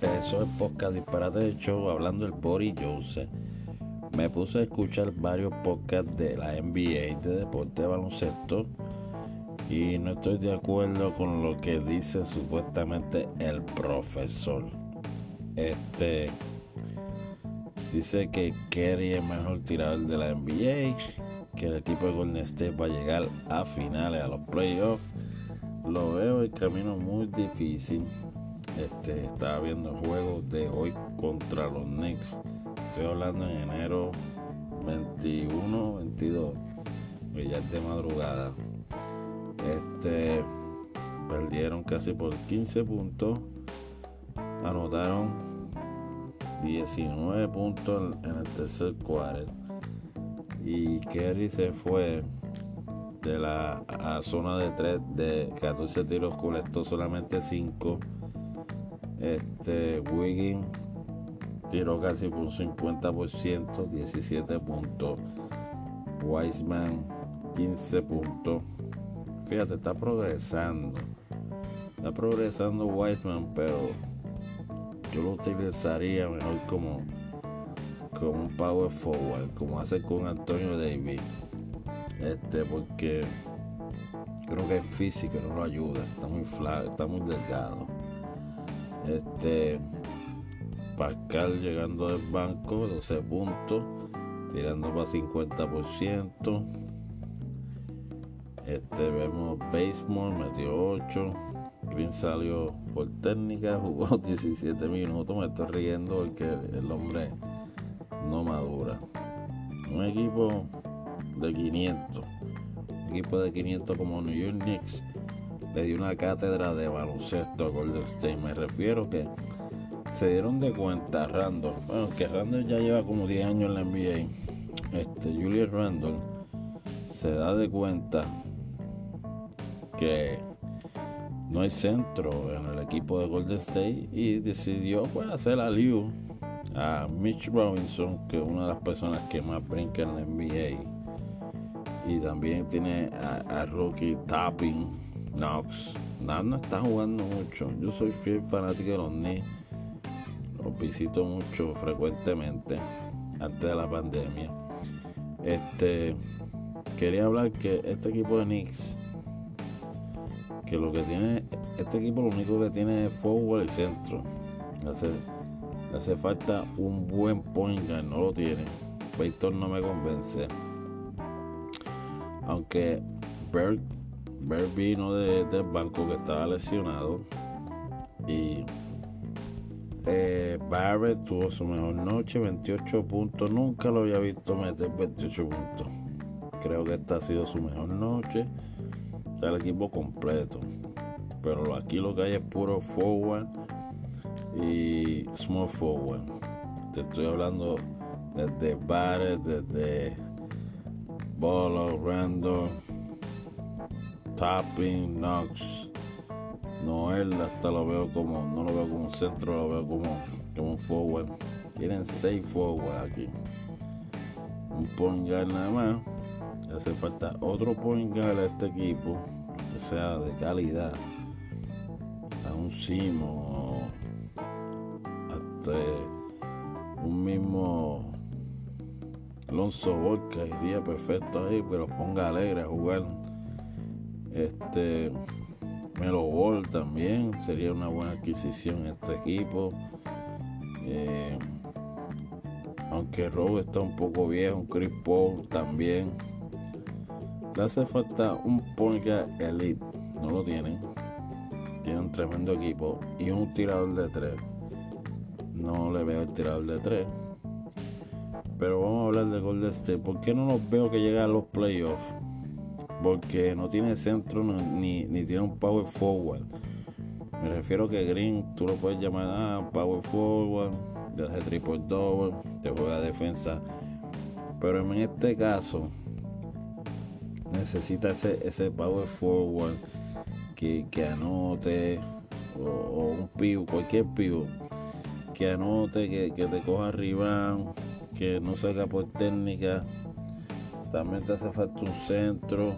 empezó el podcast Disparate de Show hablando del Boris Joseph, me puse a escuchar varios podcasts de la NBA, de deporte de baloncesto, y no estoy de acuerdo con lo que dice supuestamente el profesor. Este dice que Kerry es mejor tirador de la NBA, que el equipo de Golden State va a llegar a finales, a los playoffs. Lo veo el camino muy difícil. Este, estaba viendo el juego de hoy contra los Knicks. Estoy hablando en enero 21, 22, que ya es de madrugada. Este, perdieron casi por 15 puntos. Anotaron 19 puntos en el tercer cuarto. Y Kerry se fue de la zona de 3 de 14 tiros, colectó solamente 5 este Wiggins tiró casi por un 50%, 17 puntos. Wiseman 15 puntos. Fíjate, está progresando. Está progresando Wiseman, pero yo lo utilizaría mejor como, como un power forward, como hace con Antonio Davis. Este, porque creo que el físico no lo ayuda, está muy flaco, está muy delgado. Este Pascal llegando del banco, 12 puntos, tirando para 50%. Este vemos Basemore, metió 8. Green salió por técnica, jugó 17 minutos. Me estoy riendo porque el hombre no madura. Un equipo de 500, un equipo de 500 como New York Knicks le dio una cátedra de baloncesto a Golden State. Me refiero que se dieron de cuenta Randall, bueno, que Randall ya lleva como 10 años en la NBA. Este, Julius Randall se da de cuenta que no hay centro en el equipo de Golden State y decidió pues, hacer Liu a Mitch Robinson, que es una de las personas que más brinca en la NBA. Y también tiene a, a Rookie Tapping Knox. no está jugando mucho. Yo soy fiel fanático de los Knicks. Los visito mucho frecuentemente antes de la pandemia. Este quería hablar que este equipo de Knicks que lo que tiene este equipo lo único que tiene es forward y centro. Hace, hace falta un buen point guard, no lo tiene. Peyton no me convence. Aunque Berg Ver vino del banco que estaba lesionado y eh, Barrett tuvo su mejor noche, 28 puntos. Nunca lo había visto meter 28 puntos. Creo que esta ha sido su mejor noche. Está el equipo completo. Pero aquí lo que hay es puro forward y small forward. Te estoy hablando desde Barrett, desde Bolo, Randall Tapping, Knox, Noel, hasta lo veo como, no lo veo como un centro, lo veo como, como un forward. Tienen seis forward aquí. Un point guard nada más. Hace falta otro point guard a este equipo que sea de calidad. A un Simo, hasta un mismo Alonso Volca iría perfecto ahí, pero ponga alegre a jugar este Melo Ball también sería una buena adquisición este equipo. Eh, aunque Rowe está un poco viejo, Chris Paul también. Le hace falta un point elite, no lo tienen. Tiene un tremendo equipo y un tirador de tres. No le veo el tirador de tres. Pero vamos a hablar de Golden State. ¿Por qué no los veo que llegan a los playoffs? Porque no tiene centro ni, tiene un power forward. Me refiero que Green tú lo puedes llamar ah, power forward, de hace triple double, te juega defensa. Pero en este caso necesita ese, ese power forward que, anote o, un pivo, cualquier pivo que anote, que, que te coja arriba, que no salga por técnica también te hace falta un centro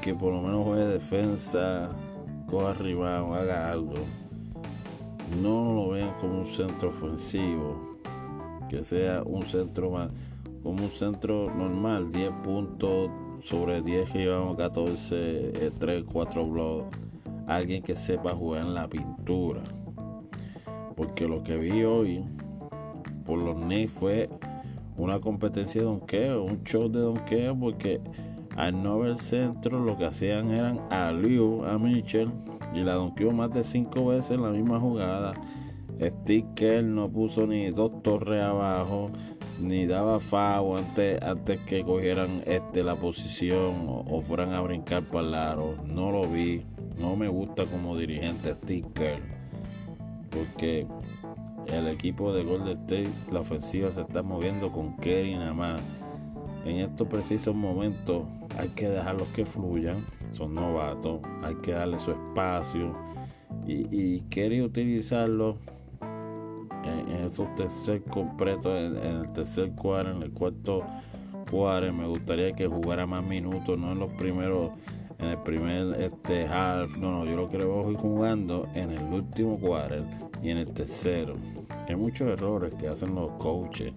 que por lo menos juegue defensa, coja arriba o haga algo. no lo vean como un centro ofensivo, que sea un centro más, como un centro normal, 10 puntos sobre 10 que llevamos 14, 3, 4 blocks. Alguien que sepa jugar en la pintura. Porque lo que vi hoy por los Knicks fue una competencia de donkeo, un show de donkeo, porque al no haber centro lo que hacían eran a Liu, a Mitchell, y la donkeó más de cinco veces en la misma jugada. Sticker no puso ni dos torres abajo, ni daba FAO antes, antes que cogieran este, la posición o, fueran a brincar para el lado. No lo vi, no me gusta como dirigente Sticker, porque el equipo de Golden State, la ofensiva se está moviendo con Kerry nada más. En estos precisos momentos hay que dejarlos que fluyan, son novatos, hay que darle su espacio y, y Kerry utilizarlo en, esos tercer completos, en, el tercer cuadro, en el cuarto cuadro. Me gustaría que jugara más minutos, no en los primeros en el primer este half, no, no, yo lo que le voy jugando en el último cuadro y en el tercero. Hay muchos errores que hacen los coaches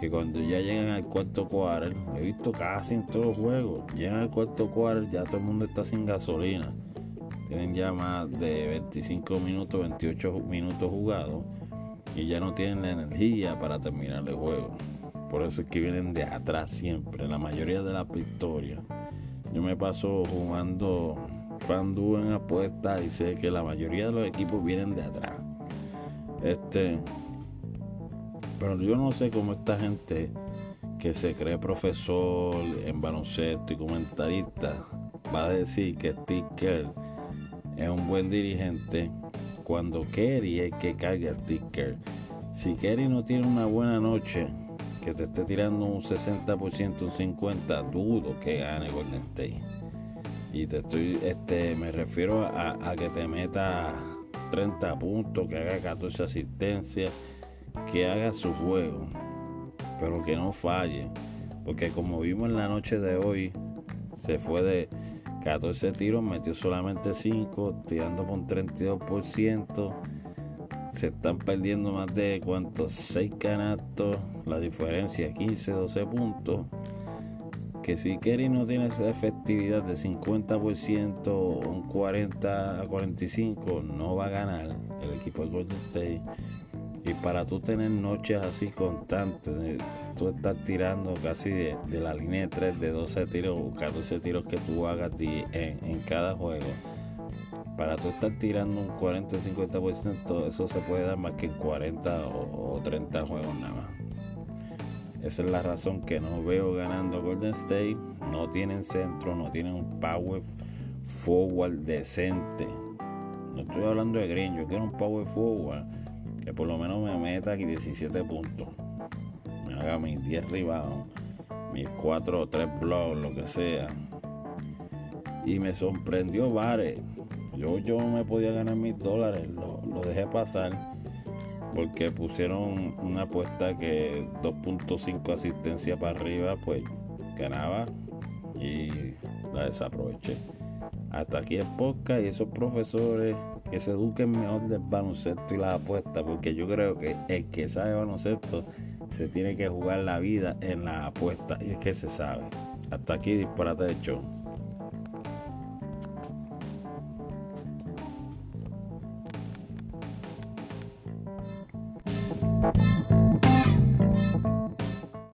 que cuando ya llegan al cuarto cuadro, he visto casi en todos los juegos, llegan al cuarto cuadro, ya todo el mundo está sin gasolina. Tienen ya más de 25 minutos, 28 minutos jugados y ya no tienen la energía para terminar el juego. Por eso es que vienen de atrás siempre, la mayoría de las victorias. Yo me paso jugando fandu en apuestas y sé que la mayoría de los equipos vienen de atrás. Este, pero yo no sé cómo esta gente que se cree profesor en baloncesto y comentarista va a decir que Sticker es un buen dirigente cuando Kerry es que carga Sticker. Si Kerry no tiene una buena noche, que te esté tirando un 60%, un 50%, dudo que gane Golden State. Y te estoy, este, me refiero a, a que te meta 30 puntos, que haga 14 asistencias, que haga su juego, pero que no falle. Porque como vimos en la noche de hoy, se fue de 14 tiros, metió solamente 5, tirando un 32%. Se están perdiendo más de cuántos 6 canastos, la diferencia 15, 12 puntos. Que si Kerry no tiene esa efectividad de 50% o un 40 a 45, no va a ganar el equipo de Golden State. Y para tú tener noches así constantes, tú estás tirando casi de, la línea de 3, de 12 tiros o 14 tiros que tú hagas en, cada juego, para tú estar tirando un 40 o 50%, eso se puede dar más que en 40 o, o 30 juegos nada más. Esa es la razón que no veo ganando Golden State. No tienen centro, no tienen un power forward decente. No estoy hablando de Green, yo quiero un power forward que por lo menos me meta aquí 17 puntos. Me haga mis 10 rebounds, mis 4 o 3 blocks, lo que sea. Y me sorprendió Vare. Yo, yo me podía ganar mis dólares, lo, lo dejé pasar porque pusieron una apuesta que 2.5 asistencia para arriba, pues ganaba y la desaproveché. Hasta aquí el podcast y esos profesores que se eduquen mejor del baloncesto y la apuesta, porque yo creo que el que sabe baloncesto se tiene que jugar la vida en la apuesta y es que se sabe. Hasta aquí disparate de show.